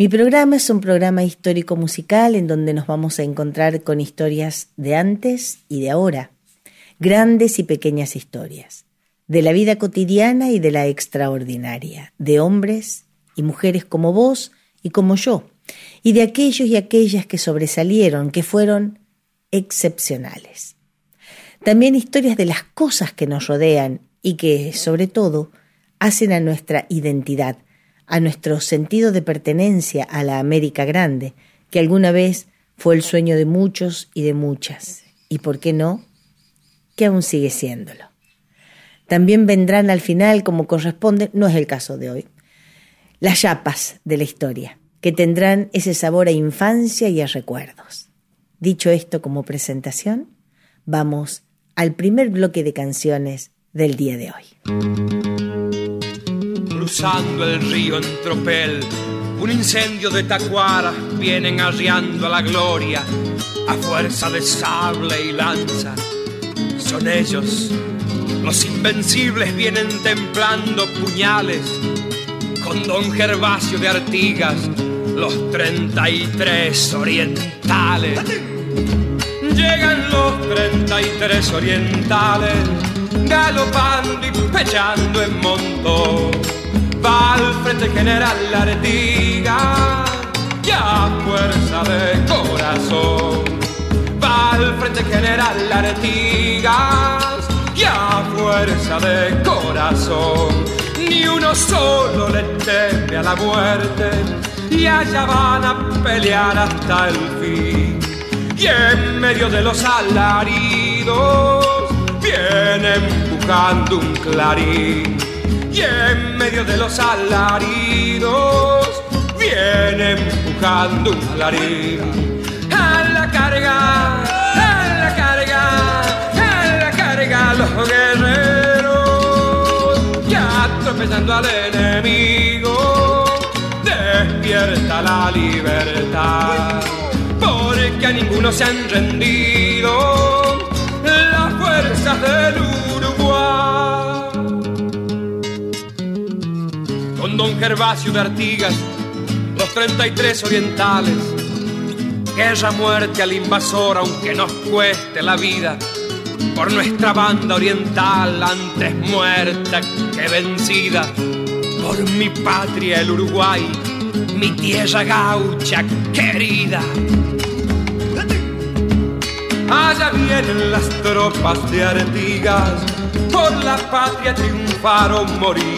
Mi programa es un programa histórico musical en donde nos vamos a encontrar con historias de antes y de ahora, grandes y pequeñas historias, de la vida cotidiana y de la extraordinaria, de hombres y mujeres como vos y como yo, y de aquellos y aquellas que sobresalieron, que fueron excepcionales. También historias de las cosas que nos rodean y que, sobre todo, hacen a nuestra identidad, a nuestro sentido de pertenencia a la América Grande, que alguna vez fue el sueño de muchos y de muchas, y por qué no, que aún sigue siéndolo. También vendrán al final, como corresponde, no es el caso de hoy, las chapas de la historia, que tendrán ese sabor a infancia y a recuerdos. Dicho esto como presentación, vamos al primer bloque de canciones del día de hoy cruzando el río en tropel. Un incendio de tacuara vienen arriando a la gloria a fuerza de sable y lanza. Son ellos, los invencibles vienen templando puñales con don Gervasio de Artigas, los 33 orientales. Llegan los 33 orientales, galopando y pechando en montón va al frente general Artigas ya fuerza de corazón. Va al frente general Artigas ya fuerza de corazón. Ni uno solo le teme a la muerte y allá van a pelear hasta el fin. Y en medio de los alaridos viene empujando un clarín y en medio de los alaridos viene empujando un clarín. A la carga, a la carga, a la carga los guerreros, ya atropellando al enemigo, despierta la libertad, porque a ninguno se han rendido las fuerzas del Uruguay. Don Gervasio de Artigas, los 33 orientales. Guerra, muerte al invasor, aunque nos cueste la vida. Por nuestra banda oriental, antes muerta que vencida. Por mi patria, el Uruguay, mi tierra gaucha querida. Allá vienen las tropas de Artigas, por la patria triunfaron morir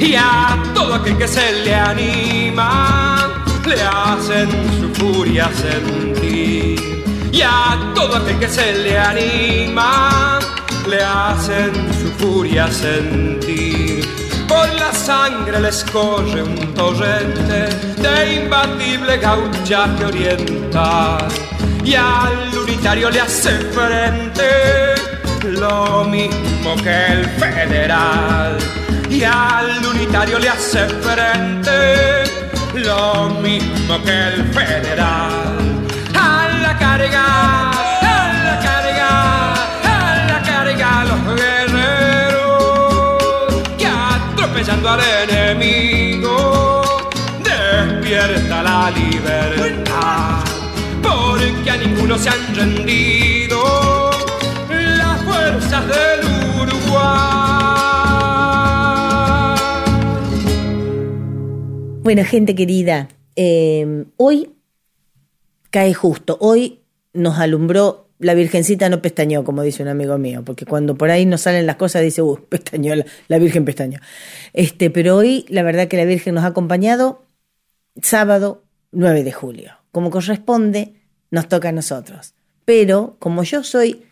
y a todo aquel que se le anima le hacen su furia sentir. Y a todo aquel que se le anima le hacen su furia sentir. Por la sangre les corre un torrente de imbatible gauchaje oriental y al unitario le hace frente lo mismo que el federal y al unitario le hace frente lo mismo que el federal. A la carga, a la carga, a la carga los guerreros que atropellando al enemigo despierta la libertad. Porque a ninguno se han rendido las fuerzas del Uruguay. Bueno, gente querida, eh, hoy cae justo, hoy nos alumbró, la Virgencita no pestañó, como dice un amigo mío, porque cuando por ahí nos salen las cosas dice, uh, pestañó, la, la Virgen pestañó. Este, pero hoy la verdad que la Virgen nos ha acompañado sábado 9 de julio. Como corresponde, nos toca a nosotros. Pero como yo soy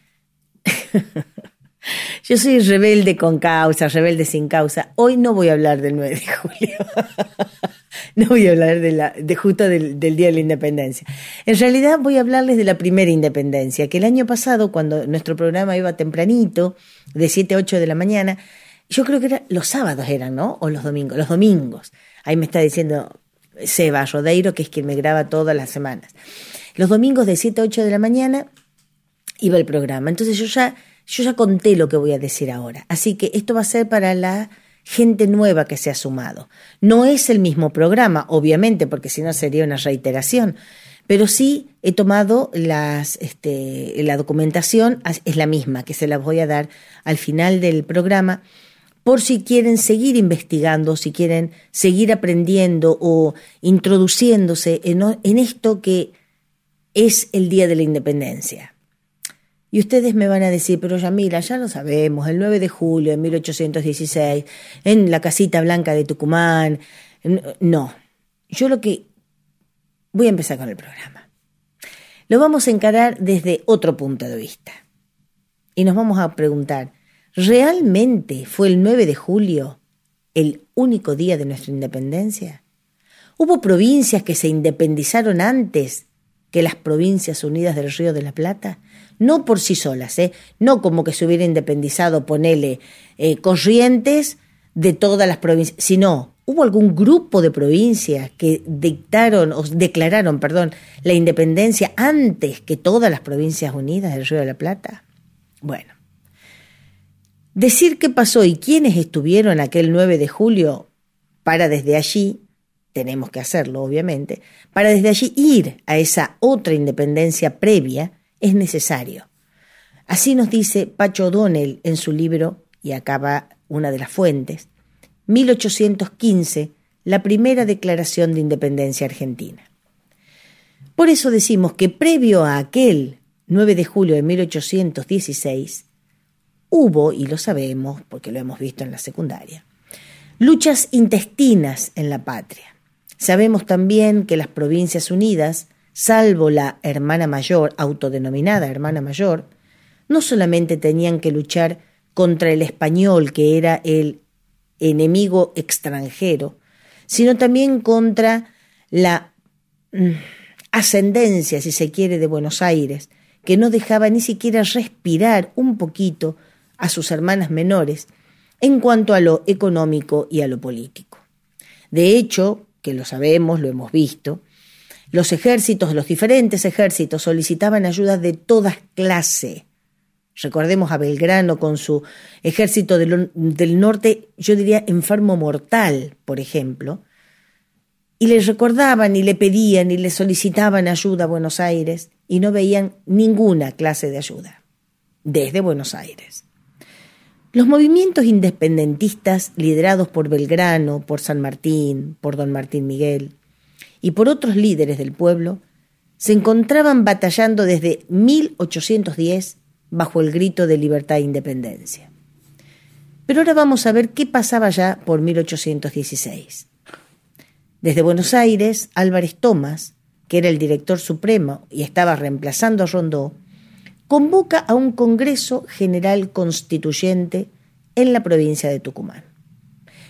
Yo soy rebelde con causa, rebelde sin causa. Hoy no voy a hablar del 9 de julio. no voy a hablar de, la, de justo del, del, Día de la Independencia. En realidad voy a hablarles de la primera independencia, que el año pasado, cuando nuestro programa iba tempranito, de 7 a 8 de la mañana, yo creo que era, los sábados eran, ¿no? O los domingos, los domingos. Ahí me está diciendo Seba Rodeiro, que es quien me graba todas las semanas. Los domingos de 7 a 8 de la mañana iba el programa. Entonces yo ya yo ya conté lo que voy a decir ahora, así que esto va a ser para la gente nueva que se ha sumado. No es el mismo programa, obviamente, porque si no sería una reiteración, pero sí he tomado las, este, la documentación, es la misma, que se la voy a dar al final del programa, por si quieren seguir investigando, si quieren seguir aprendiendo o introduciéndose en, en esto que es el Día de la Independencia. Y ustedes me van a decir, pero Yamila, ya lo sabemos, el 9 de julio de 1816, en la casita blanca de Tucumán. No, yo lo que... Voy a empezar con el programa. Lo vamos a encarar desde otro punto de vista. Y nos vamos a preguntar, ¿realmente fue el 9 de julio el único día de nuestra independencia? ¿Hubo provincias que se independizaron antes que las provincias unidas del Río de la Plata? no por sí solas, ¿eh? no como que se hubiera independizado, ponele, eh, corrientes de todas las provincias, sino hubo algún grupo de provincias que dictaron o declararon, perdón, la independencia antes que todas las provincias unidas del Río de la Plata. Bueno, decir qué pasó y quiénes estuvieron aquel 9 de julio para desde allí, tenemos que hacerlo obviamente, para desde allí ir a esa otra independencia previa, es necesario. Así nos dice Pacho O'Donnell en su libro, y acaba una de las fuentes, 1815, la primera declaración de independencia argentina. Por eso decimos que previo a aquel 9 de julio de 1816, hubo, y lo sabemos porque lo hemos visto en la secundaria, luchas intestinas en la patria. Sabemos también que las Provincias Unidas salvo la hermana mayor, autodenominada hermana mayor, no solamente tenían que luchar contra el español, que era el enemigo extranjero, sino también contra la mm, ascendencia, si se quiere, de Buenos Aires, que no dejaba ni siquiera respirar un poquito a sus hermanas menores en cuanto a lo económico y a lo político. De hecho, que lo sabemos, lo hemos visto, los ejércitos, los diferentes ejércitos solicitaban ayuda de todas clases. Recordemos a Belgrano con su ejército del, del, norte, yo diría enfermo mortal, por ejemplo, y le recordaban y le pedían y le solicitaban ayuda a Buenos Aires y no veían ninguna clase de ayuda desde Buenos Aires. Los movimientos independentistas liderados por Belgrano, por San Martín, por don Martín Miguel, y por otros líderes del pueblo, se encontraban batallando desde 1810 bajo el grito de libertad e independencia. Pero ahora vamos a ver qué pasaba ya por 1816. Desde Buenos Aires, Álvarez Tomás, que era el director supremo y estaba reemplazando a Rondó, convoca a un Congreso General Constituyente en la provincia de Tucumán.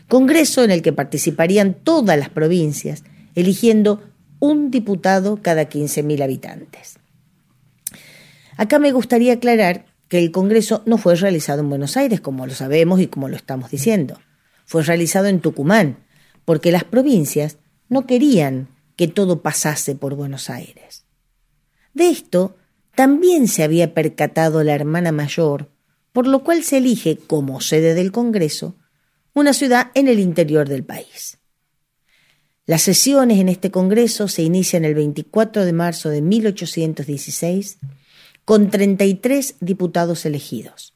Congreso en el que participarían todas las provincias eligiendo un diputado cada 15.000 habitantes. Acá me gustaría aclarar que el Congreso no fue realizado en Buenos Aires, como lo sabemos y como lo estamos diciendo. Fue realizado en Tucumán, porque las provincias no querían que todo pasase por Buenos Aires. De esto también se había percatado la hermana mayor, por lo cual se elige como sede del Congreso una ciudad en el interior del país. Las sesiones en este Congreso se inician el 24 de marzo de 1816 con 33 diputados elegidos.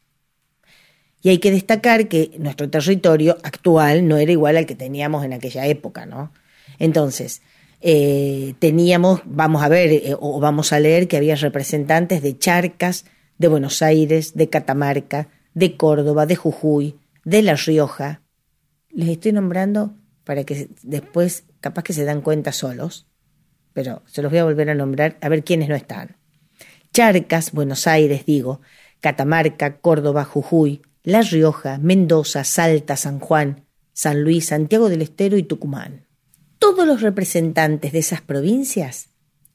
Y hay que destacar que nuestro territorio actual no era igual al que teníamos en aquella época, ¿no? Entonces, eh, teníamos, vamos a ver, eh, o vamos a leer que había representantes de Charcas, de Buenos Aires, de Catamarca, de Córdoba, de Jujuy, de La Rioja. Les estoy nombrando para que después capaz que se dan cuenta solos, pero se los voy a volver a nombrar a ver quiénes no están. Charcas, Buenos Aires, digo, Catamarca, Córdoba, Jujuy, La Rioja, Mendoza, Salta, San Juan, San Luis, Santiago del Estero y Tucumán. Todos los representantes de esas provincias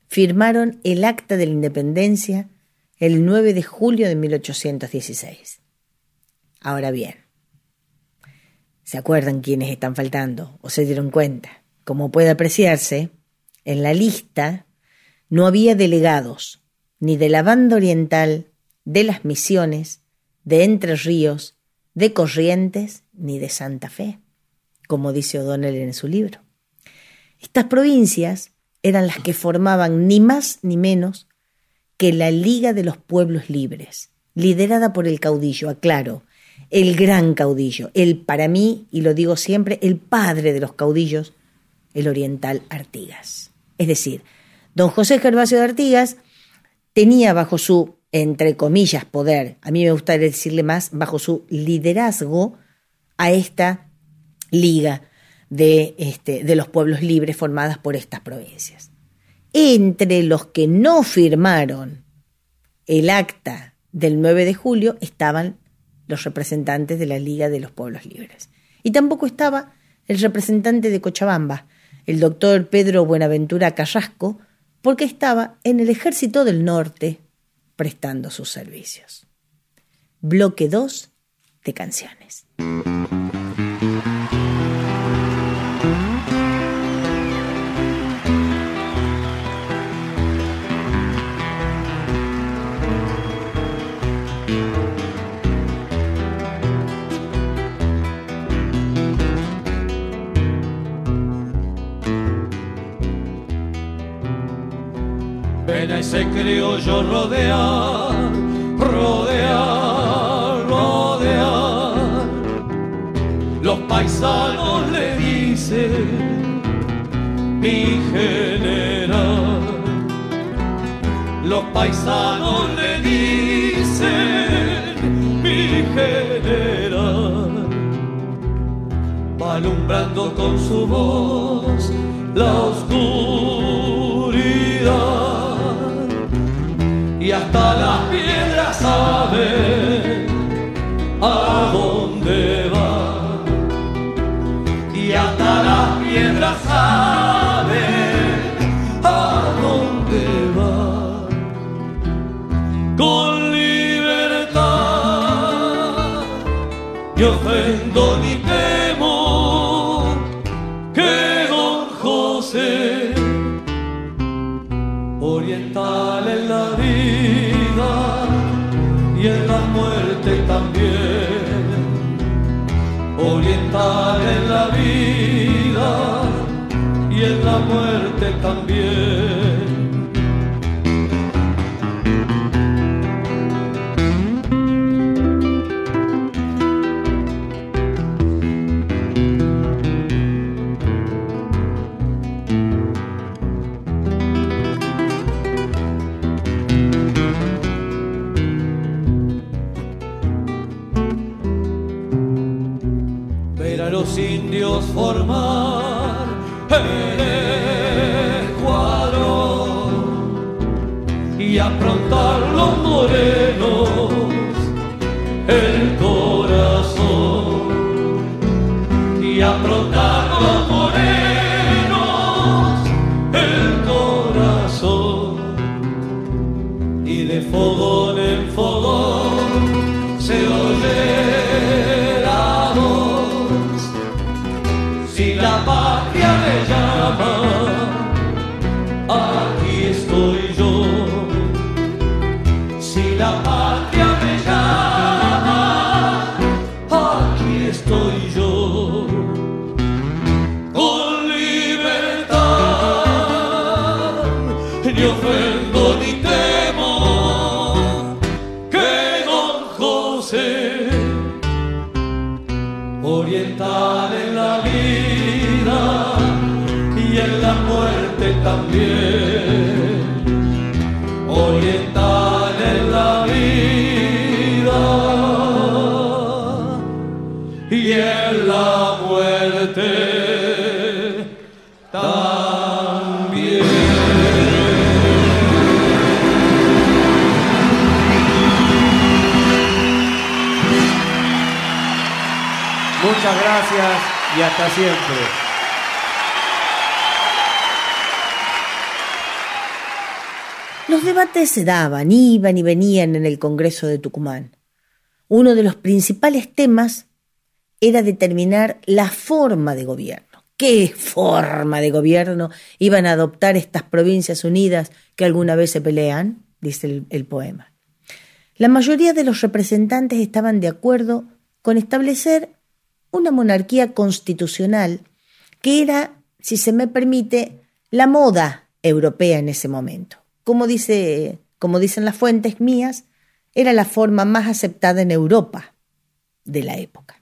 firmaron el Acta de la Independencia el 9 de julio de 1816. Ahora bien, ¿se acuerdan quiénes están faltando o se dieron cuenta? Como puede apreciarse, en la lista no había delegados ni de la banda oriental, de las misiones, de Entre Ríos, de Corrientes, ni de Santa Fe, como dice O'Donnell en su libro. Estas provincias eran las que formaban ni más ni menos que la Liga de los Pueblos Libres, liderada por el caudillo, aclaro, el gran caudillo, el para mí, y lo digo siempre, el padre de los caudillos, el oriental Artigas. Es decir, don José Gervasio de Artigas tenía bajo su, entre comillas, poder, a mí me gustaría decirle más, bajo su liderazgo a esta liga de, este, de los pueblos libres formadas por estas provincias. Entre los que no firmaron el acta del 9 de julio estaban los representantes de la Liga de los Pueblos Libres. Y tampoco estaba el representante de Cochabamba, el doctor Pedro Buenaventura Carrasco, porque estaba en el Ejército del Norte prestando sus servicios. Bloque 2 de canciones. Ese criollo rodear, rodear, rodear. Los paisanos le dicen mi general. Los paisanos le dicen mi general. Va alumbrando con su voz la oscuridad las piedras saben a dónde va. Y hasta las piedras saben a dónde va. Con libertad yo ofendo ni la muerte también. Morenos el corazón y aprontar los morenos el corazón y de fogón oriental en la vida y en la muerte también. Muchas gracias y hasta siempre. Debates se daban, iban y venían en el Congreso de Tucumán. Uno de los principales temas era determinar la forma de gobierno. ¿Qué forma de gobierno iban a adoptar estas provincias unidas que alguna vez se pelean? dice el, el poema. La mayoría de los representantes estaban de acuerdo con establecer una monarquía constitucional que era, si se me permite, la moda europea en ese momento como, dice, como dicen las fuentes mías, era la forma más aceptada en Europa de la época.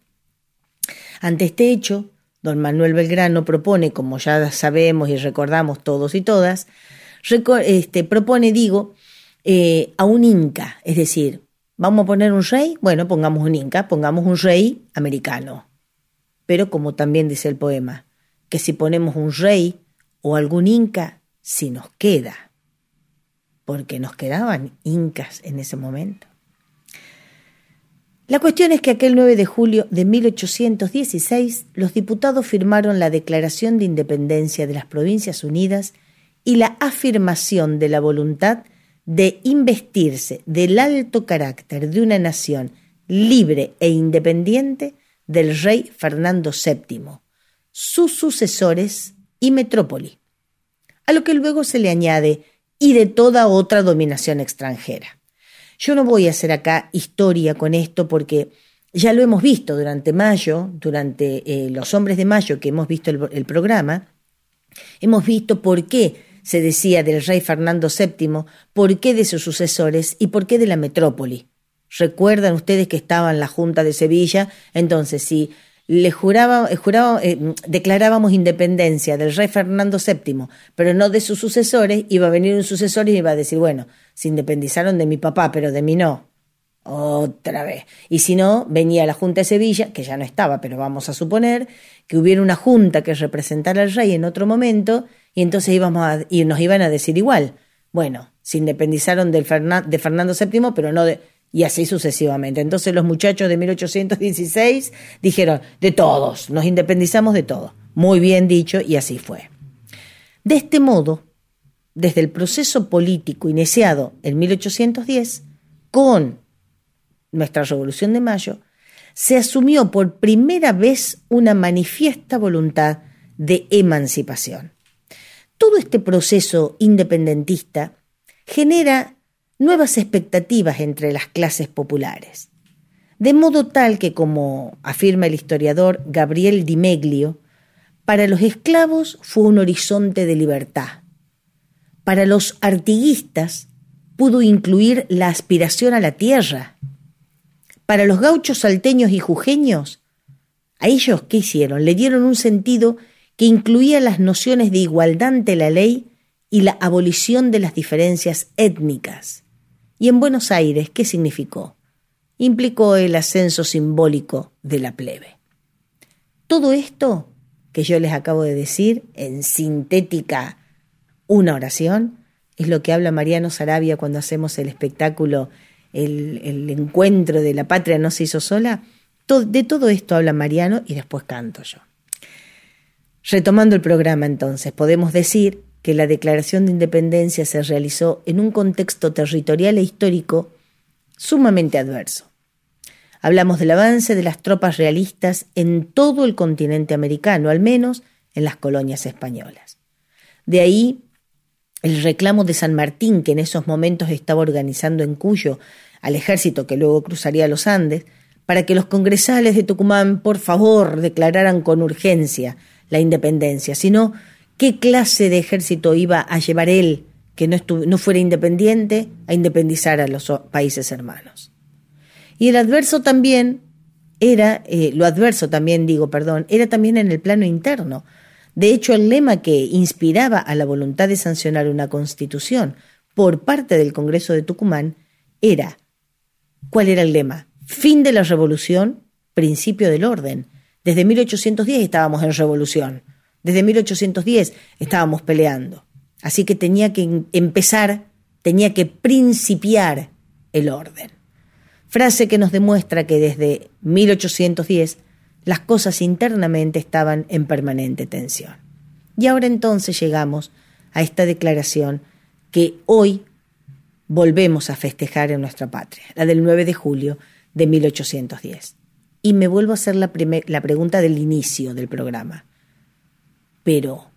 Ante este hecho, don Manuel Belgrano propone, como ya sabemos y recordamos todos y todas, este, propone, digo, eh, a un inca, es decir, ¿vamos a poner un rey? Bueno, pongamos un inca, pongamos un rey americano. Pero como también dice el poema, que si ponemos un rey o algún inca, si nos queda porque nos quedaban incas en ese momento. La cuestión es que aquel 9 de julio de 1816 los diputados firmaron la Declaración de Independencia de las Provincias Unidas y la afirmación de la voluntad de investirse del alto carácter de una nación libre e independiente del rey Fernando VII, sus sucesores y metrópoli, a lo que luego se le añade y de toda otra dominación extranjera. Yo no voy a hacer acá historia con esto porque ya lo hemos visto durante mayo, durante eh, los hombres de mayo que hemos visto el, programa, hemos visto por qué se decía del rey Fernando VII, por qué de sus sucesores y por qué de la metrópoli. Recuerdan ustedes que estaba en la Junta de Sevilla, entonces si le juraba, eh, juraba, eh, declarábamos independencia del rey Fernando VII, pero no de sus sucesores, iba a venir un sucesor y iba a decir, bueno, se independizaron de mi papá, pero de mí no. Otra vez. Y si no, venía la Junta de Sevilla, que ya no estaba, pero vamos a suponer que hubiera una junta que representara al rey en otro momento, y entonces íbamos a, y nos iban a decir igual. Bueno, se independizaron del de Fernando VII, pero no de, y así sucesivamente. Entonces los muchachos de 1816 dijeron, de todos, nos independizamos de todo. Muy bien dicho, y así fue. De este modo, desde el proceso político iniciado en 1810, con nuestra Revolución de Mayo, se asumió por primera vez una manifiesta voluntad de emancipación. Todo este proceso independentista genera nuevas expectativas entre las clases populares. De modo tal que, como afirma el historiador Gabriel Di Meglio, para los esclavos fue un horizonte de libertad. Para los artiguistas pudo incluir la aspiración a la tierra. Para los gauchos salteños y jujeños, a ellos, ¿qué hicieron? Le dieron un sentido que incluía las nociones de igualdad ante la ley y la abolición de las diferencias étnicas. ¿Y en Buenos Aires qué significó? Implicó el ascenso simbólico de la plebe. Todo esto que yo les acabo de decir en sintética una oración es lo que habla Mariano Sarabia cuando hacemos el espectáculo el, encuentro de la patria no se hizo sola. de todo esto habla Mariano y después canto yo. Retomando el programa entonces, podemos decir que la Declaración de Independencia se realizó en un contexto territorial e histórico sumamente adverso. Hablamos del avance de las tropas realistas en todo el continente americano, al menos en las colonias españolas. De ahí el reclamo de San Martín, que en esos momentos estaba organizando en Cuyo al ejército que luego cruzaría los Andes, para que los congresales de Tucumán, por favor, declararan con urgencia la independencia, sino ¿Qué clase de ejército iba a llevar él, que no, no fuera independiente, a independizar a los países hermanos? Y el adverso también era, eh, lo adverso también digo, perdón, era también en el plano interno. De hecho, el lema que inspiraba a la voluntad de sancionar una constitución por parte del Congreso de Tucumán era, ¿cuál era el lema? Fin de la revolución, principio del orden. Desde 1810 estábamos en revolución. Desde 1810 estábamos peleando. Así que tenía que empezar, tenía que principiar el orden. Frase que nos demuestra que desde 1810 las cosas internamente estaban en permanente tensión. Y ahora entonces llegamos a esta declaración que hoy volvemos a festejar en nuestra patria, la del 9 de julio de 1810. Y me vuelvo a hacer la, la pregunta del inicio del programa. Pero,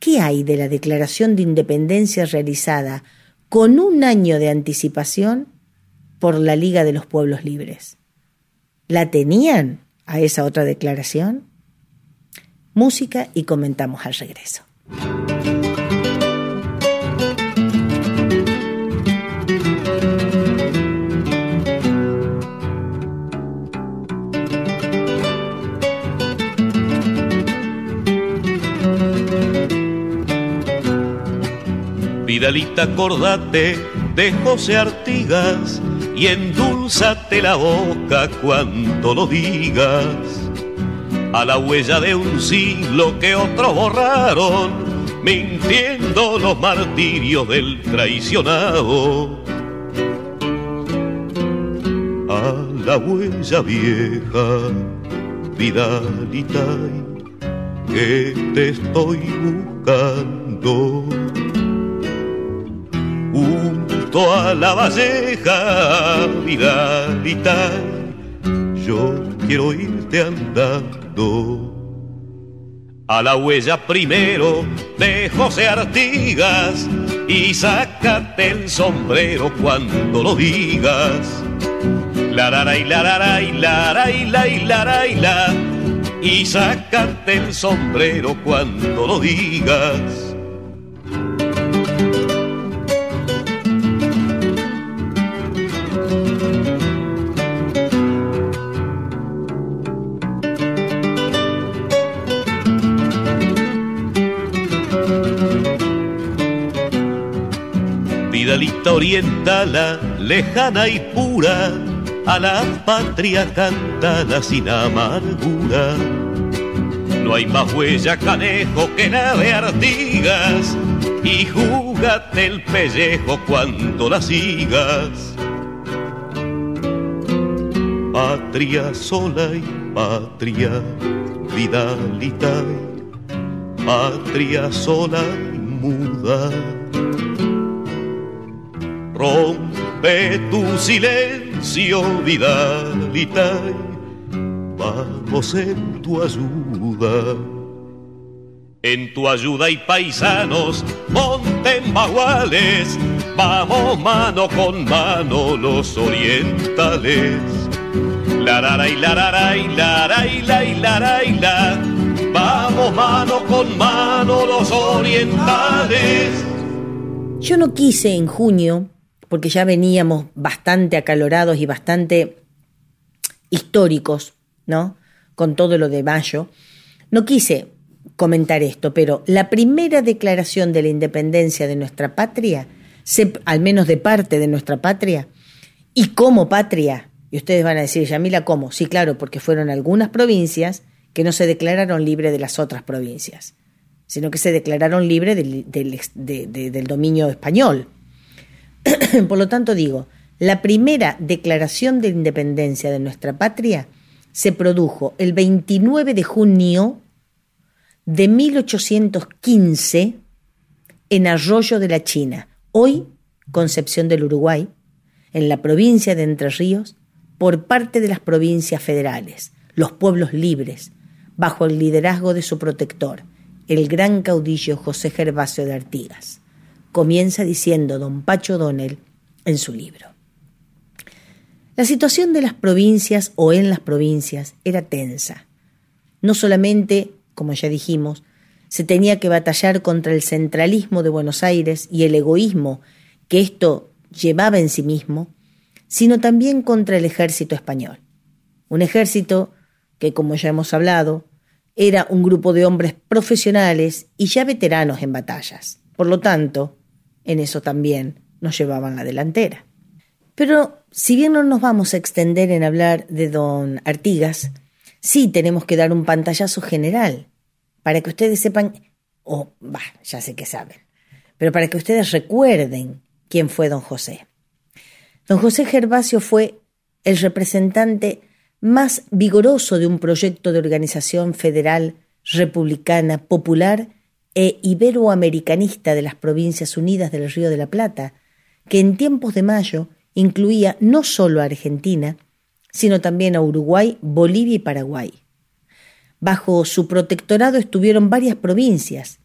¿qué hay de la declaración de independencia realizada con un año de anticipación por la Liga de los Pueblos Libres? ¿La tenían a esa otra declaración? Música y comentamos al regreso. Vidalita, acordate de José Artigas y endulzate la boca cuando lo digas. A la huella de un siglo que otros borraron, mintiendo los martirios del traicionado. A la huella vieja, Vidalita, que te estoy buscando junto a la valleja, Vidalita, yo quiero irte andando. A la huella primero de José Artigas y sácate el sombrero cuando lo digas. La la la y la la y la y la y la y sácate el sombrero cuando lo digas. Vidalita orientala, lejana y pura, a la patria cantala sin amargura. No hay más huella canejo que la de Artigas, y júgate el pellejo cuando la sigas. Patria sola y patria, Vidalita, patria sola y muda Rompe tu silencio, Vidalita, vamos en tu ayuda. En tu ayuda y paisanos, monten baguales, vamos mano con mano los orientales. La la y la la y la la y la y la y la, vamos mano con mano los orientales. Yo no quise en junio porque ya veníamos bastante acalorados y bastante históricos, ¿no? Con todo lo de mayo. No quise comentar esto, pero la primera declaración de la independencia de nuestra patria, al menos de parte de nuestra patria, y como patria, y ustedes van a decir, Yamila, ¿cómo? Sí, claro, porque fueron algunas provincias que no se declararon libres de las otras provincias, sino que se declararon libres del dominio español. Por lo tanto digo, la primera declaración de independencia de nuestra patria se produjo el 29 de junio de 1815 en Arroyo de la China, hoy Concepción del Uruguay, en la provincia de Entre Ríos, por parte de las provincias federales, los pueblos libres, bajo el liderazgo de su protector, el gran caudillo José Gervasio de Artigas comienza diciendo don Pacho Donel en su libro. La situación de las provincias o en las provincias era tensa. No solamente, como ya dijimos, se tenía que batallar contra el centralismo de Buenos Aires y el egoísmo que esto llevaba en sí mismo, sino también contra el ejército español. Un ejército que, como ya hemos hablado, era un grupo de hombres profesionales y ya veteranos en batallas. Por lo tanto, en eso también nos llevaban la delantera. Pero si bien no nos vamos a extender en hablar de don Artigas, sí tenemos que dar un pantallazo general para que ustedes sepan, o bah, ya sé que saben, pero para que ustedes recuerden quién fue don José. Don José Gervasio fue el representante más vigoroso de un proyecto de organización federal, republicana, popular e iberoamericanista de las Provincias Unidas del Río de la Plata, que en tiempos de mayo incluía no solo a Argentina, sino también a Uruguay, Bolivia y Paraguay. Bajo su protectorado estuvieron varias provincias,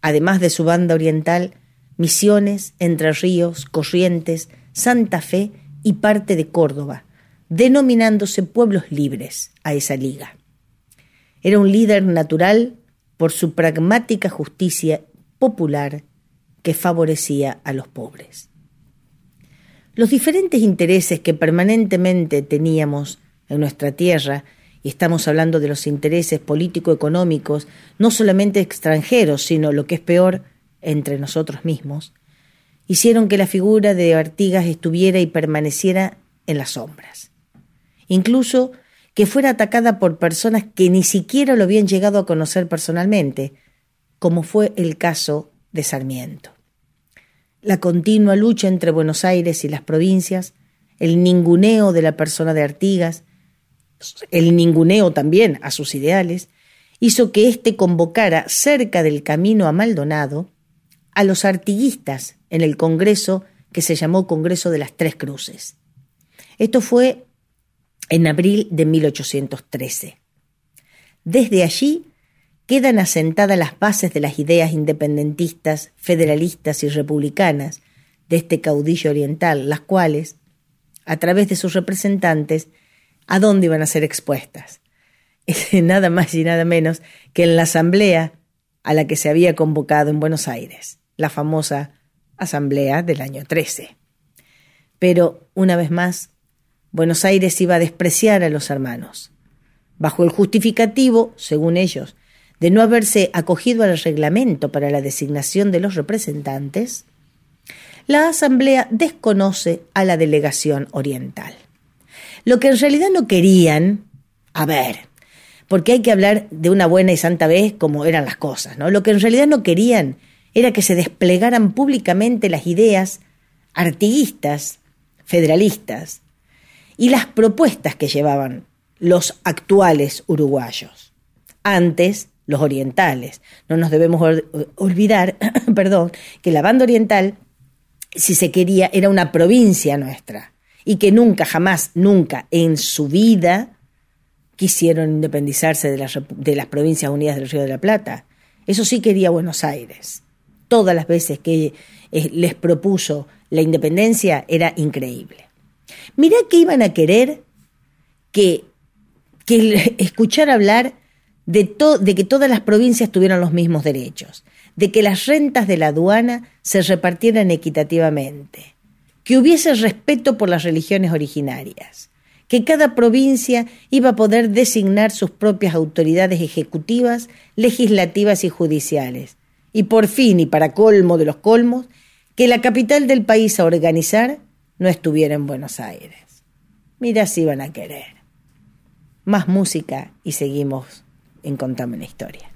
además de su banda oriental, Misiones, Entre Ríos, Corrientes, Santa Fe y parte de Córdoba, denominándose pueblos libres a esa liga. Era un líder natural por su pragmática justicia popular que favorecía a los pobres. Los diferentes intereses que permanentemente teníamos en nuestra tierra, y estamos hablando de los intereses político-económicos, no solamente extranjeros, sino lo que es peor, entre nosotros mismos, hicieron que la figura de Artigas estuviera y permaneciera en las sombras. Incluso que fuera atacada por personas que ni siquiera lo habían llegado a conocer personalmente, como fue el caso de Sarmiento la continua lucha entre Buenos Aires y las provincias, el ninguneo de la persona de Artigas, el ninguneo también a sus ideales, hizo que éste convocara cerca del camino a Maldonado a los artiguistas en el Congreso que se llamó Congreso de las Tres Cruces. Esto fue en abril de 1813. Desde allí quedan asentadas las bases de las ideas independentistas, federalistas y republicanas de este caudillo oriental, las cuales, a través de sus representantes, ¿a dónde iban a ser expuestas? nada más y nada menos que en la asamblea a la que se había convocado en Buenos Aires, la famosa asamblea del año 13. Pero, una vez más, Buenos Aires iba a despreciar a los hermanos, bajo el justificativo, según ellos, de no haberse acogido al reglamento para la designación de los representantes, la Asamblea desconoce a la delegación oriental. Lo que en realidad no querían, a ver, porque hay que hablar de una buena y santa vez como eran las cosas, ¿no? Lo que en realidad no querían era que se desplegaran públicamente las ideas artiguistas, federalistas, y las propuestas que llevaban los actuales uruguayos. Antes los orientales. No nos debemos olvidar, perdón, que la banda oriental, si se quería, era una provincia nuestra y que nunca, jamás, nunca en su vida quisieron independizarse de las, de las provincias unidas del Río de la Plata. Eso sí quería Buenos Aires. Todas las veces que eh, les propuso la independencia era increíble. Mirá que iban a querer que, que escuchar hablar de, de que todas las provincias tuvieran los mismos derechos, de que las rentas de la aduana se repartieran equitativamente, que hubiese respeto por las religiones originarias, que cada provincia iba a poder designar sus propias autoridades ejecutivas, legislativas y judiciales, y por fin, y para colmo de los colmos, que la capital del país a organizar no estuviera en Buenos Aires. Mira si iban a querer. Más música y seguimos en Contame una historia.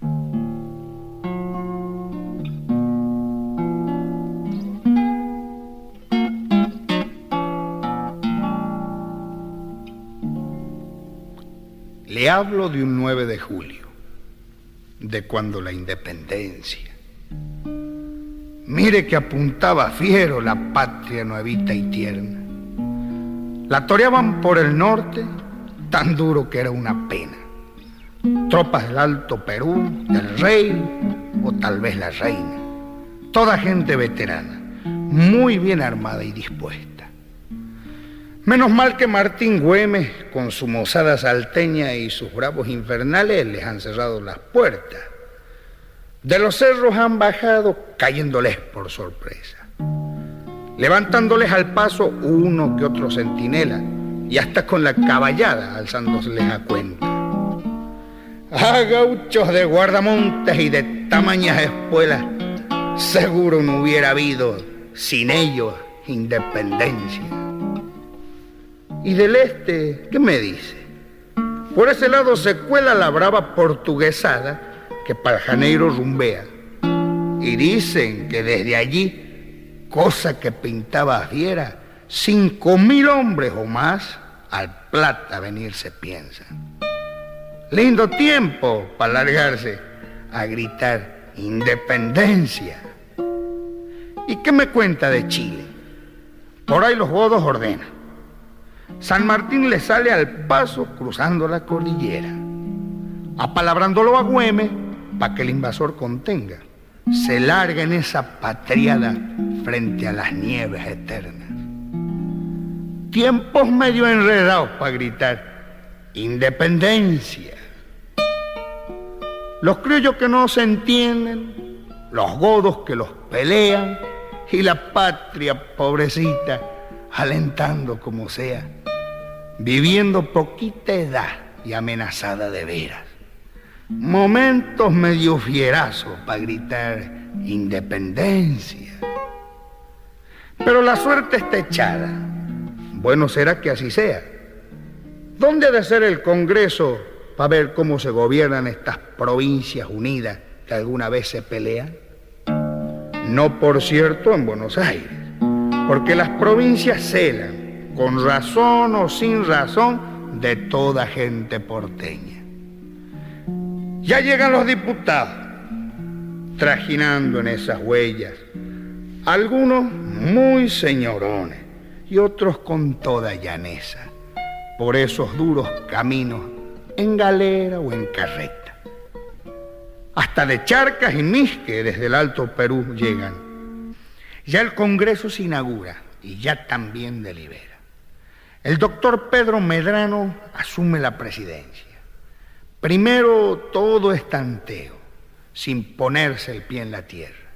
Le hablo de un 9 de julio, de cuando la independencia. Mire que apuntaba fiero la patria nuevita y tierna. La toreaban por el norte, tan duro que era una pena tropas del Alto Perú, del rey o tal vez la reina. Toda gente veterana, muy bien armada y dispuesta. Menos mal que Martín Güemes, con su mozada salteña y sus bravos infernales, les han cerrado las puertas. De los cerros han bajado cayéndoles por sorpresa, levantándoles al paso uno que otro centinela y hasta con la caballada alzándoles a cuenta. a gauchos de guardamontes y de tamañas espuelas, seguro no hubiera habido sin ellos independencia. ¿Y del este qué me dice? Por ese lado se cuela la brava portuguesada que para Janeiro rumbea. Y dicen que desde allí, cosa que pintaba fiera, cinco mil hombres o más al plata venirse piensan. Lindo tiempo para largarse a gritar independencia. ¿Y qué me cuenta de Chile? Por ahí los godos ordenan. San Martín le sale al paso cruzando la cordillera, apalabrándolo a Güeme para que el invasor contenga. Se larga en esa patriada frente a las nieves eternas. Tiempos medio enredados para gritar independencia. Los criollos que no se entienden, los godos que los pelean y la patria pobrecita alentando como sea, viviendo poquita edad y amenazada de veras. Momentos medio fierazos para gritar independencia. Pero la suerte está echada. Bueno será que así sea. ¿Dónde ha de ser el Congreso para ver cómo se gobiernan estas provincias unidas que alguna vez se pelean? No, por cierto, en Buenos Aires, porque las provincias celan, con razón o sin razón, de toda gente porteña. Ya llegan los diputados, trajinando en esas huellas, algunos muy señorones y otros con toda llaneza, por esos duros caminos en galera o en carreta. Hasta de Charcas y Misque desde el Alto Perú llegan. Ya el Congreso se inaugura y ya también delibera. El doctor Pedro Medrano asume la presidencia. Primero todo es tanteo, sin ponerse el pie en la tierra.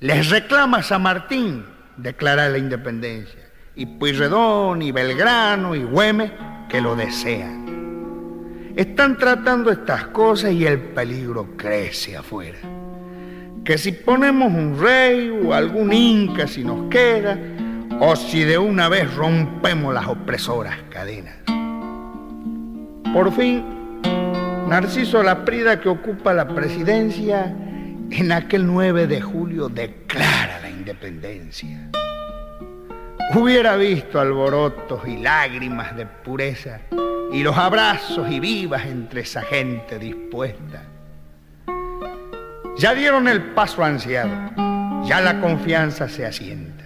Les reclama San Martín declarar la independencia, y Pueyrredón, y Belgrano, y Güemes, que lo desean. Están tratando estas cosas y el peligro crece afuera. Que si ponemos un rey o algún inca si nos queda, o si de una vez rompemos las opresoras cadenas. Por fin, Narciso Laprida, que ocupa la presidencia, en aquel 9 de julio declara la independencia. Hubiera visto alborotos y lágrimas de pureza y los abrazos y vivas entre esa gente dispuesta. Ya dieron el paso ansiado, ya la confianza se asienta,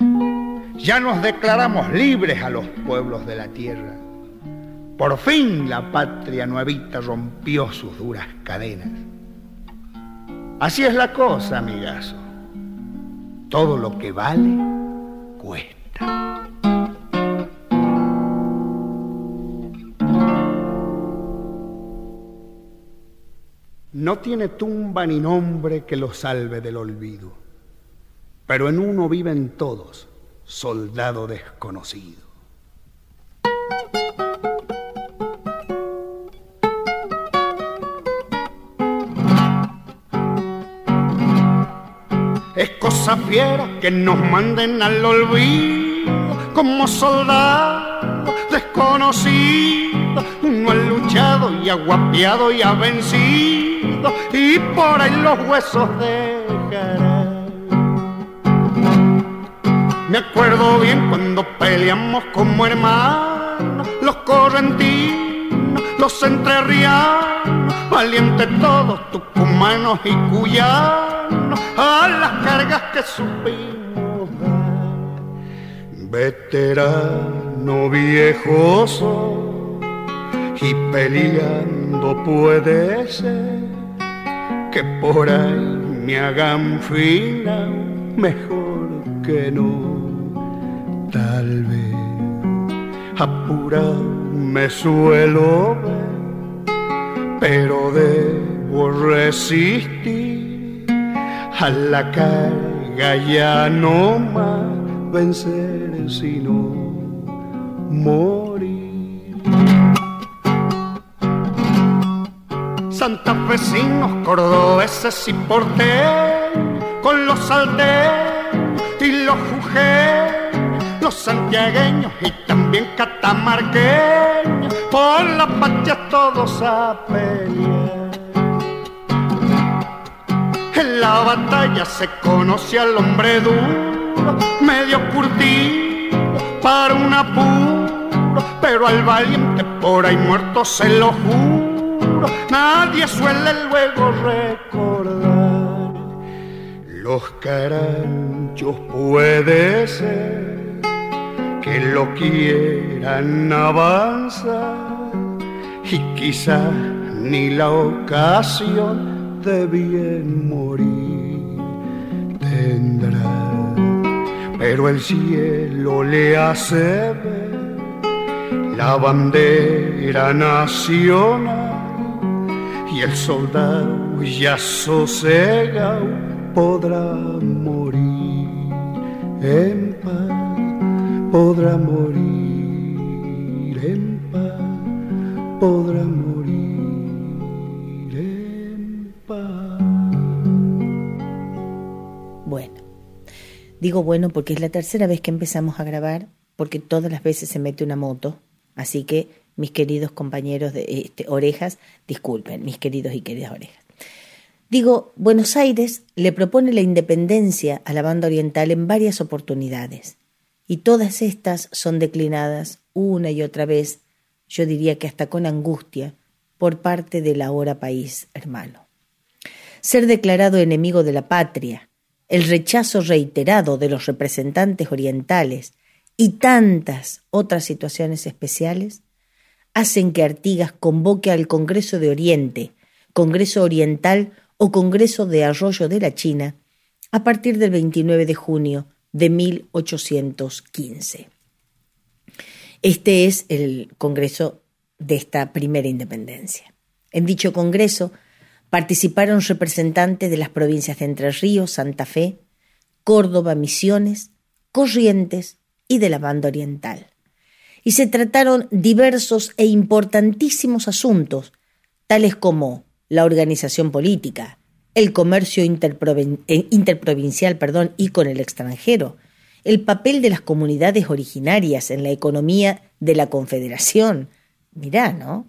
ya nos declaramos libres a los pueblos de la tierra. Por fin la patria nuevita rompió sus duras cadenas. Así es la cosa, amigazo. Todo lo que vale, cuesta. No tiene tumba ni nombre que lo salve del olvido, pero en uno viven todos, soldado desconocido. Es cosa fiera que nos manden al olvido como soldado desconocido. Uno ha luchado y ha y ha vencido y por ahí los huesos dejará. Me acuerdo bien cuando peleamos como hermanos, los correntinos, los entrerrianos, valientes todos, tucumanos y cuyanos, a las cargas que supimos. Veterano viejoso y peleando puede ser que por ahí me hagan fila mejor que no. Tal vez apurado me suelo ver, pero debo resistir a la carga ya no más vencer sino morir. Santa campesinos cordobeses y porteños, con los aldeos y los jujeños, los santiagueños y también catamarqueños, por la patria todos a pelear. En la batalla se conoce al hombre duro, medio curtido para un apuro, pero al valiente por ahí muerto se lo juro, nadie suele luego recordar. Los caranchos puede ser que lo quieran avanzar y quizá ni la ocasión de bien morir tendrá, pero el cielo le hace ver la bandera nacional y el soldado ya sosegado podrá morir en paz, podrá morir en paz, podrá morir. Digo bueno porque es la tercera vez que empezamos a grabar, porque todas las veces se mete una moto, así que mis queridos compañeros de este, orejas, disculpen, mis queridos y queridas orejas. Digo, Buenos Aires le propone la independencia a la banda oriental en varias oportunidades, y todas estas son declinadas una y otra vez, yo diría que hasta con angustia, por parte del ahora país hermano. Ser declarado enemigo de la patria, el rechazo reiterado de los representantes orientales y tantas otras situaciones especiales hacen que Artigas convoque al Congreso de Oriente, Congreso Oriental o Congreso de Arroyo de la China a partir del 29 de junio de 1815. Este es el Congreso de esta primera independencia. En dicho Congreso Participaron representantes de las provincias de Entre Ríos, Santa Fe, Córdoba, Misiones, Corrientes y de la Banda Oriental. Y se trataron diversos e importantísimos asuntos, tales como la organización política, el comercio eh, interprovincial perdón, y con el extranjero, el papel de las comunidades originarias en la economía de la Confederación, mirá, ¿no?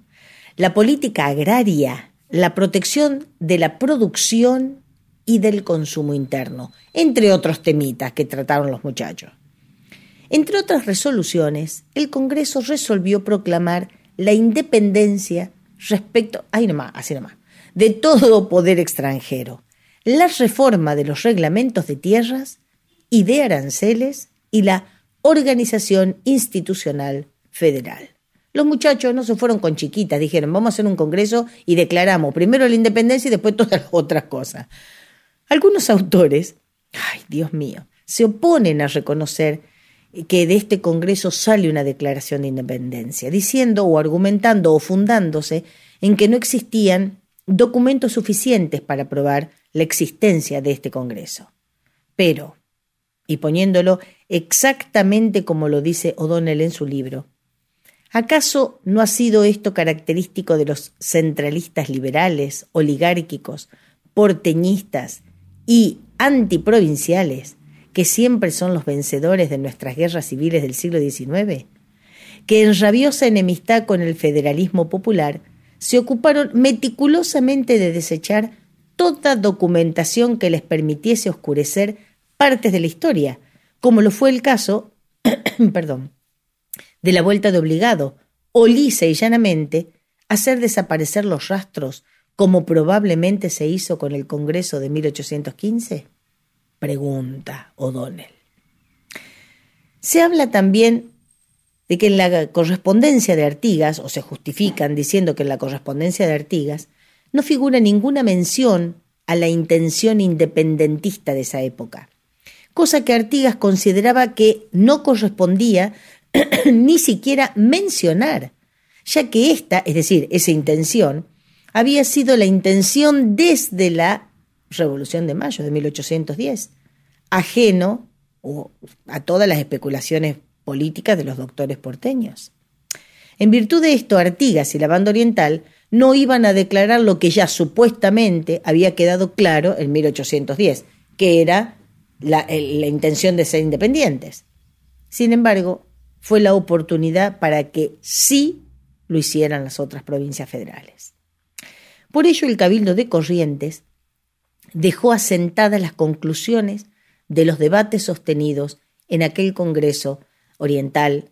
La política agraria, la protección de la producción y del consumo interno, entre otros temitas que trataron los muchachos. Entre otras resoluciones, el Congreso resolvió proclamar la independencia respecto, ahí nomás, así de todo poder extranjero, la reforma de los reglamentos de tierras y de aranceles y la organización institucional federal. Los muchachos no se fueron con chiquitas, dijeron, vamos a hacer un congreso y declaramos primero la independencia y después todas las otras cosas. Algunos autores, ay Dios mío, se oponen a reconocer que de este Congreso sale una declaración de independencia, diciendo o argumentando o fundándose en que no existían documentos suficientes para probar la existencia de este Congreso. Pero, y poniéndolo exactamente como lo dice O'Donnell en su libro, ¿Acaso no ha sido esto característico de los centralistas liberales, oligárquicos, porteñistas y antiprovinciales, que siempre son los vencedores de nuestras guerras civiles del siglo XIX? Que en rabiosa enemistad con el federalismo popular se ocuparon meticulosamente de desechar toda documentación que les permitiese oscurecer partes de la historia, como lo fue el caso, perdón, de la vuelta de obligado, o lisa y llanamente hacer desaparecer los rastros, como probablemente se hizo con el Congreso de 1815? Pregunta O'Donnell. Se habla también de que en la correspondencia de Artigas, o se justifican diciendo que en la correspondencia de Artigas, no figura ninguna mención a la intención independentista de esa época, cosa que Artigas consideraba que no correspondía ni siquiera mencionar, ya que esta, es decir, esa intención, había sido la intención desde la Revolución de Mayo de 1810, ajeno a todas las especulaciones políticas de los doctores porteños. En virtud de esto, Artigas y la banda oriental no iban a declarar lo que ya supuestamente había quedado claro en 1810, que era la, intención de ser independientes. Sin embargo, fue la oportunidad para que sí lo hicieran las otras provincias federales. Por ello, el Cabildo de Corrientes dejó asentadas las conclusiones de los debates sostenidos en aquel Congreso Oriental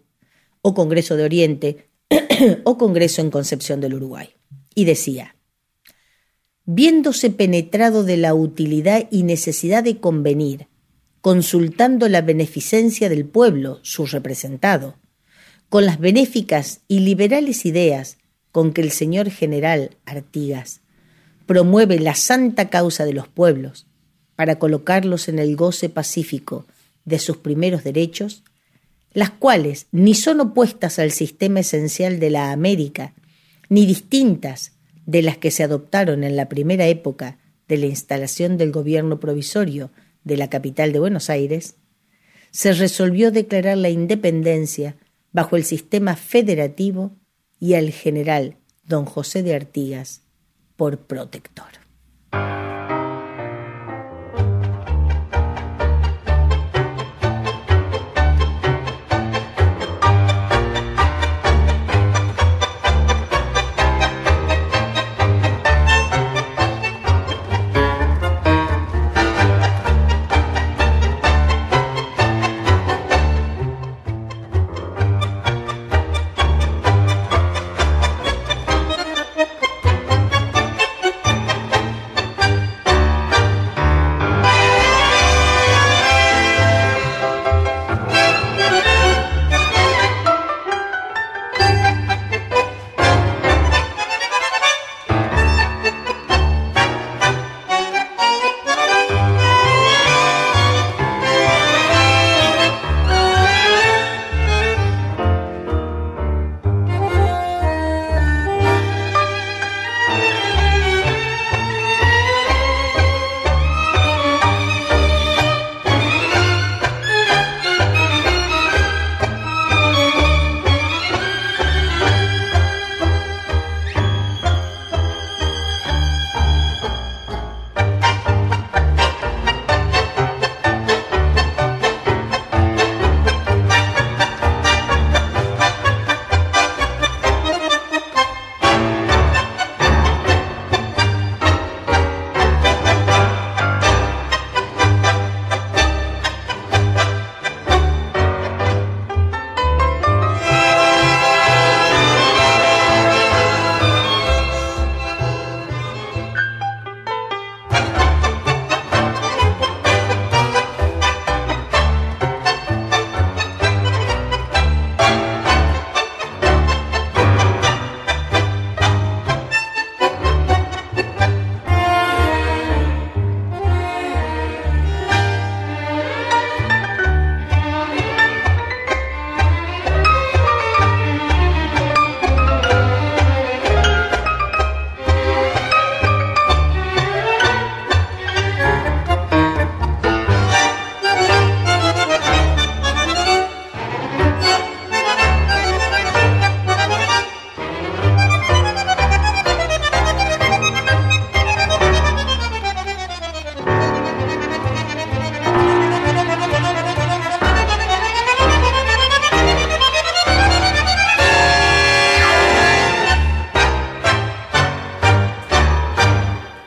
o Congreso de Oriente o Congreso en Concepción del Uruguay. Y decía, viéndose penetrado de la utilidad y necesidad de convenir, consultando la beneficencia del pueblo, su representado, con las benéficas y liberales ideas con que el señor general Artigas promueve la santa causa de los pueblos para colocarlos en el goce pacífico de sus primeros derechos, las cuales ni son opuestas al sistema esencial de la América, ni distintas de las que se adoptaron en la primera época de la instalación del gobierno provisorio de la capital de Buenos Aires, se resolvió declarar la independencia bajo el sistema federativo y al general don José de Artigas por protector.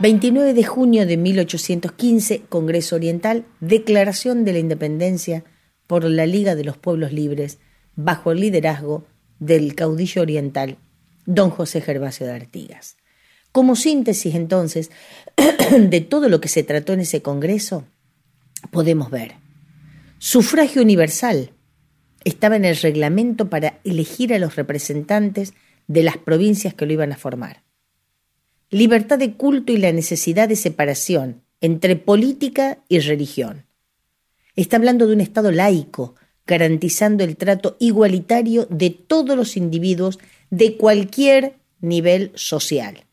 29 de junio de 1815, Congreso Oriental, Declaración de la Independencia por la Liga de los Pueblos Libres, bajo el liderazgo del caudillo oriental, don José Gervasio de Artigas. Como síntesis, entonces, de todo lo que se trató en ese Congreso, podemos ver sufragio universal. Estaba en el reglamento para elegir a los representantes de las provincias que lo iban a formar libertad de culto y la necesidad de separación entre política y religión. Está hablando de un Estado laico, garantizando el trato igualitario de todos los individuos de cualquier nivel social.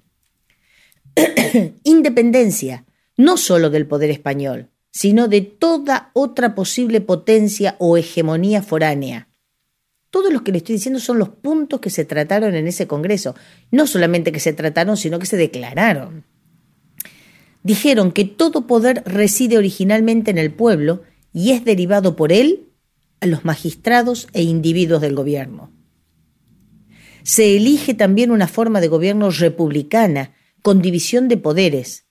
Independencia, no solo del poder español, sino de toda otra posible potencia o hegemonía foránea. Todo lo que le estoy diciendo son los puntos que se trataron en ese Congreso. No solamente que se trataron, sino que se declararon. Dijeron que todo poder reside originalmente en el pueblo y es derivado por él a los magistrados e individuos del gobierno. Se elige también una forma de gobierno republicana, con división de poderes,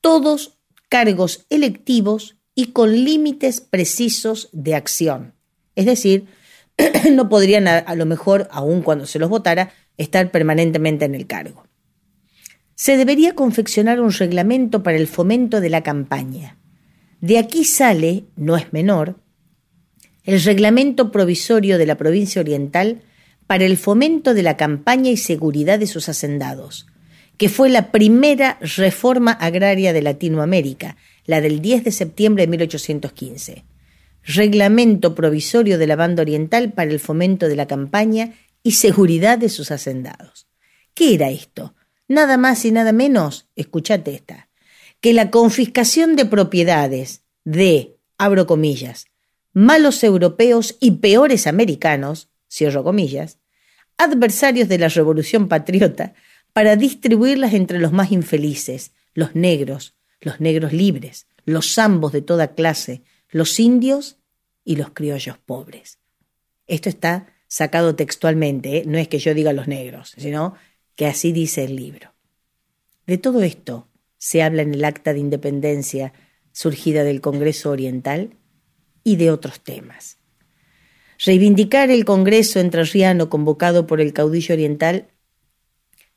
todos cargos electivos y con límites precisos de acción. Es decir, no podrían a, lo mejor, aun cuando se los votara, estar permanentemente en el cargo. Se debería confeccionar un reglamento para el fomento de la campaña. De aquí sale, no es menor, el reglamento provisorio de la provincia oriental para el fomento de la campaña y seguridad de sus hacendados, que fue la primera reforma agraria de Latinoamérica, la del 10 de septiembre de 1815. Reglamento provisorio de la banda oriental para el fomento de la campaña y seguridad de sus hacendados. ¿Qué era esto? Nada más y nada menos, escuchate esta, que la confiscación de propiedades de, abro comillas, malos europeos y peores americanos, cierro comillas, adversarios de la revolución patriota, para distribuirlas entre los más infelices, los negros, los negros libres, los zambos de toda clase, los indios y los criollos pobres. Esto está sacado textualmente, ¿eh? no es que yo diga los negros, sino que así dice el libro. De todo esto se habla en el acta de independencia surgida del Congreso Oriental y de otros temas. Reivindicar el Congreso entrerriano convocado por el caudillo oriental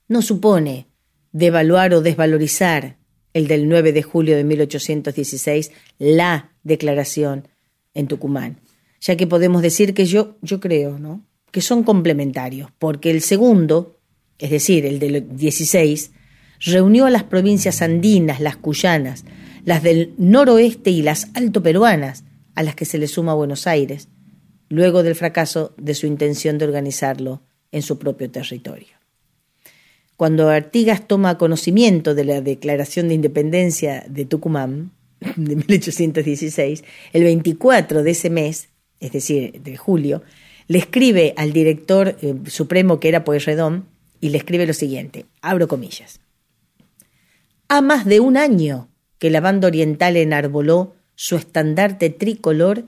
no supone devaluar o desvalorizar el del 9 de julio de 1816, la declaración en Tucumán, ya que podemos decir que yo, yo creo, ¿no? que son complementarios, porque el segundo, es decir, el del 16, reunió a las provincias andinas, las cuyanas, las del noroeste y las altoperuanas, a las que se le suma Buenos Aires, luego del fracaso de su intención de organizarlo en su propio territorio. Cuando Artigas toma conocimiento de la Declaración de Independencia de Tucumán, de 1816, el 24 de ese mes, es decir, de julio, le escribe al director eh, supremo que era Pueyrredón y le escribe lo siguiente, abro comillas. Ha más de un año que la banda oriental enarboló su estandarte tricolor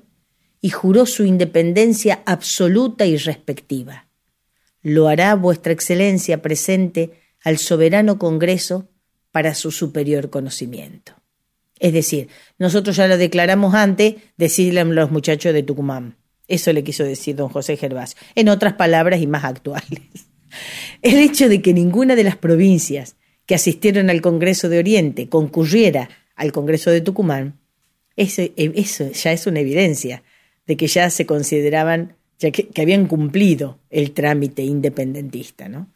y juró su independencia absoluta y respectiva. Lo hará vuestra excelencia presente al soberano Congreso para su superior conocimiento. Es decir, nosotros ya lo declaramos antes, decirle a los muchachos de Tucumán. Eso le quiso decir don José Gervasio, en otras palabras y más actuales. El hecho de que ninguna de las provincias que asistieron al Congreso de Oriente concurriera al Congreso de Tucumán, eso, eso ya es una evidencia de que ya se consideraban, ya que habían cumplido el trámite independentista, ¿no?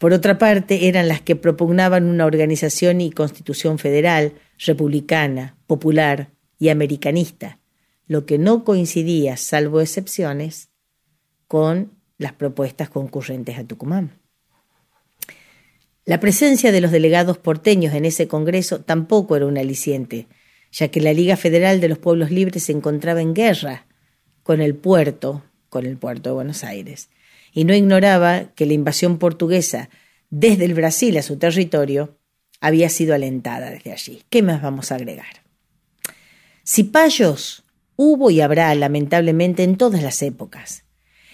Por otra parte, eran las que propugnaban una organización y constitución federal, republicana, popular y americanista, lo que no coincidía, salvo excepciones, con las propuestas concurrentes a Tucumán. La presencia de los delegados porteños en ese Congreso tampoco era un aliciente, ya que la Liga Federal de los Pueblos Libres se encontraba en guerra con el puerto, con el puerto de Buenos Aires, y no ignoraba que la invasión portuguesa desde el Brasil a su territorio había sido alentada desde allí. ¿Qué más vamos a agregar? Cipayos hubo y habrá, lamentablemente, en todas las épocas.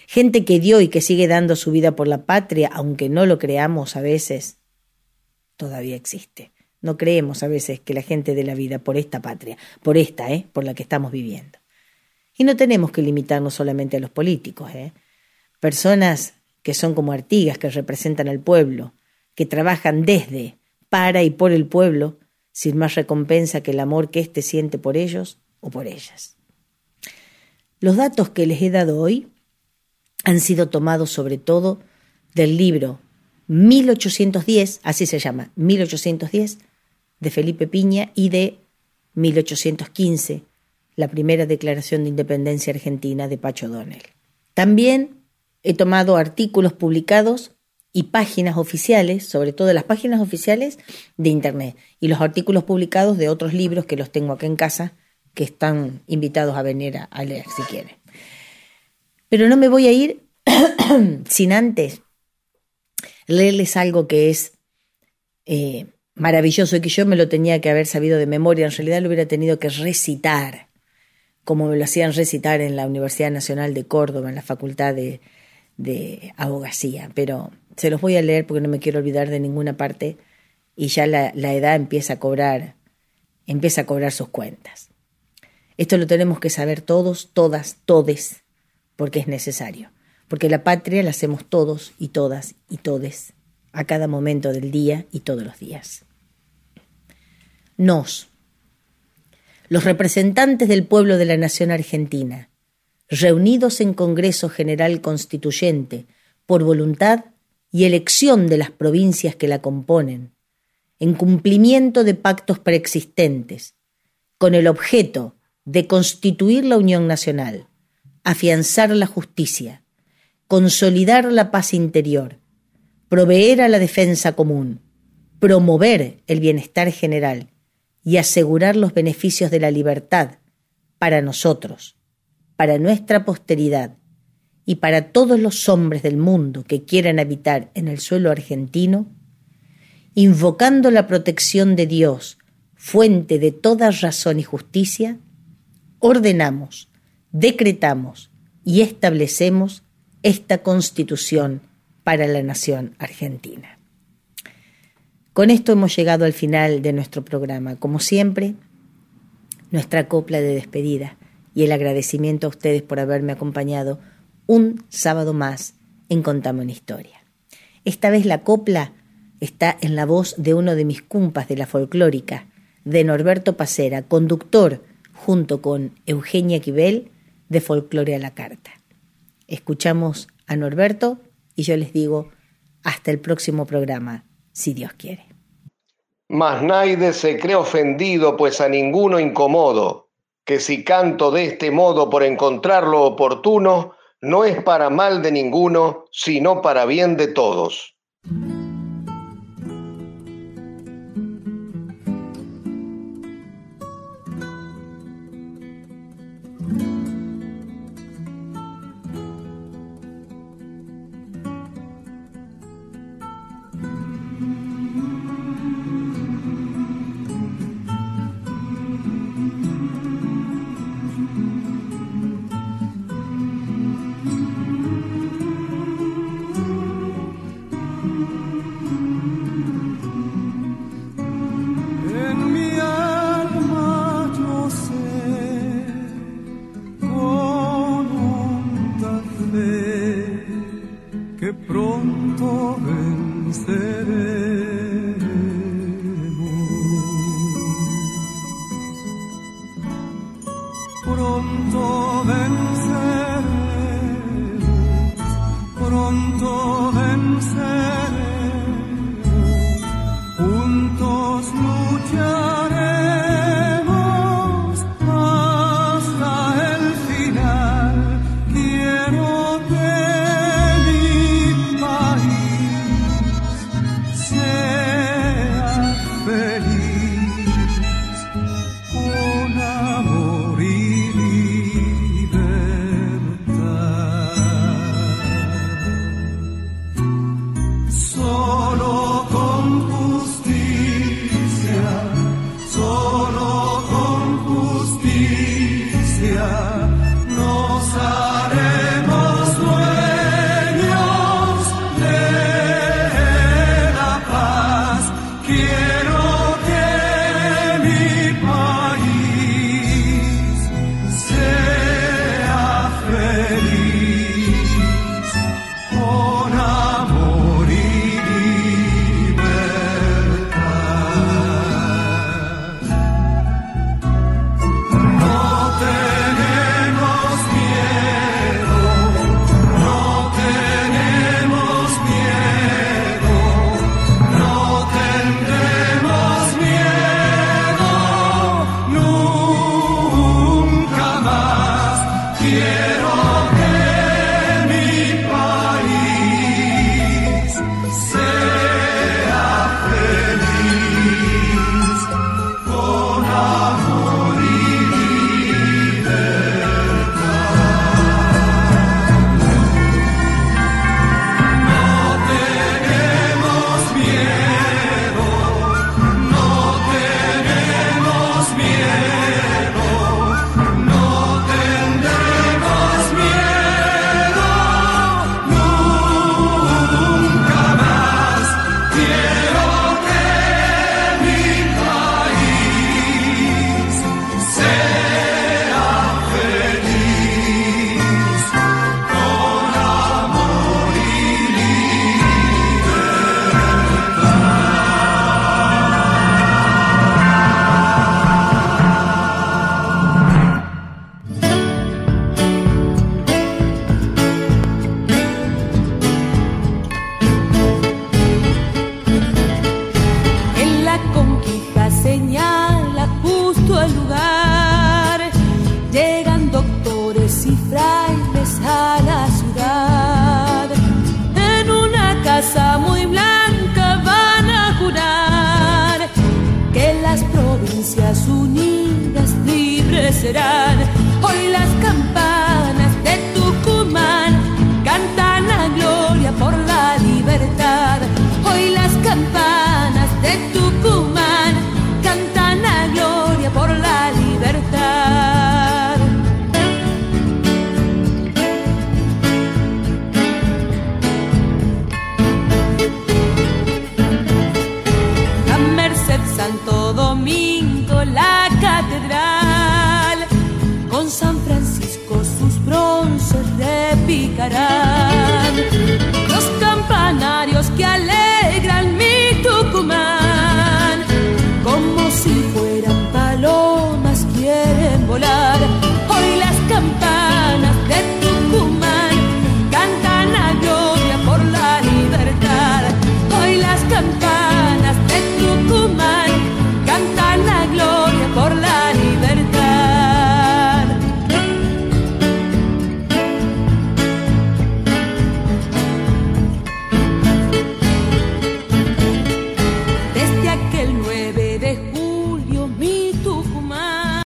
Gente que dio y que sigue dando su vida por la patria, aunque no lo creamos a veces, todavía existe. No creemos a veces que la gente dé la vida por esta patria, por esta, ¿eh? por la que estamos viviendo. Y no tenemos que limitarnos solamente a los políticos, ¿eh? Personas que son como Artigas, que representan al pueblo, que trabajan desde, para y por el pueblo, sin más recompensa que el amor que éste siente por ellos o por ellas. Los datos que les he dado hoy han sido tomados sobre todo del libro 1810, así se llama, 1810, de Felipe Piña y de 1815, la primera declaración de independencia argentina de Pacho Donel. También he tomado artículos publicados y páginas oficiales, sobre todo las páginas oficiales de Internet y los artículos publicados de otros libros que los tengo acá en casa, que están invitados a venir a, leer si quieren. Pero no me voy a ir sin antes leerles algo que es eh, maravilloso y que yo me lo tenía que haber sabido de memoria. En realidad lo hubiera tenido que recitar, como me lo hacían recitar en la Universidad Nacional de Córdoba, en la Facultad de, de Abogacía. Pero se los voy a leer porque no me quiero olvidar de ninguna parte y ya la, edad empieza a cobrar, empieza a cobrar sus cuentas. Esto lo tenemos que saber todos, todas, todes, porque es necesario. Porque la patria la hacemos todos y todas y todes, a cada momento del día y todos los días. Nos, los representantes del pueblo de la nación argentina, reunidos en Congreso General Constituyente por voluntad y elección de las provincias que la componen, en cumplimiento de pactos preexistentes, con el objeto de constituir la Unión Nacional, afianzar la justicia, consolidar la paz interior, proveer a la defensa común, promover el bienestar general y asegurar los beneficios de la libertad para nosotros, para nuestra posteridad y para todos los hombres del mundo que quieran habitar en el suelo argentino, invocando la protección de Dios, fuente de toda razón y justicia, ordenamos, decretamos y establecemos esta constitución para la nación argentina. Con esto hemos llegado al final de nuestro programa. Como siempre, nuestra copla de despedida y el agradecimiento a ustedes por haberme acompañado un sábado más en Contame una historia. Esta vez la copla está en la voz de uno de mis cumpas de la folclórica, de Norberto Pacera, conductor junto con Eugenia Quibel de Folclore a la Carta. Escuchamos a Norberto y yo les digo hasta el próximo programa, si Dios quiere. Mas nadie se cree ofendido, pues a ninguno incomodo, que si canto de este modo por encontrar lo oportuno, no es para mal de ninguno, sino para bien de todos.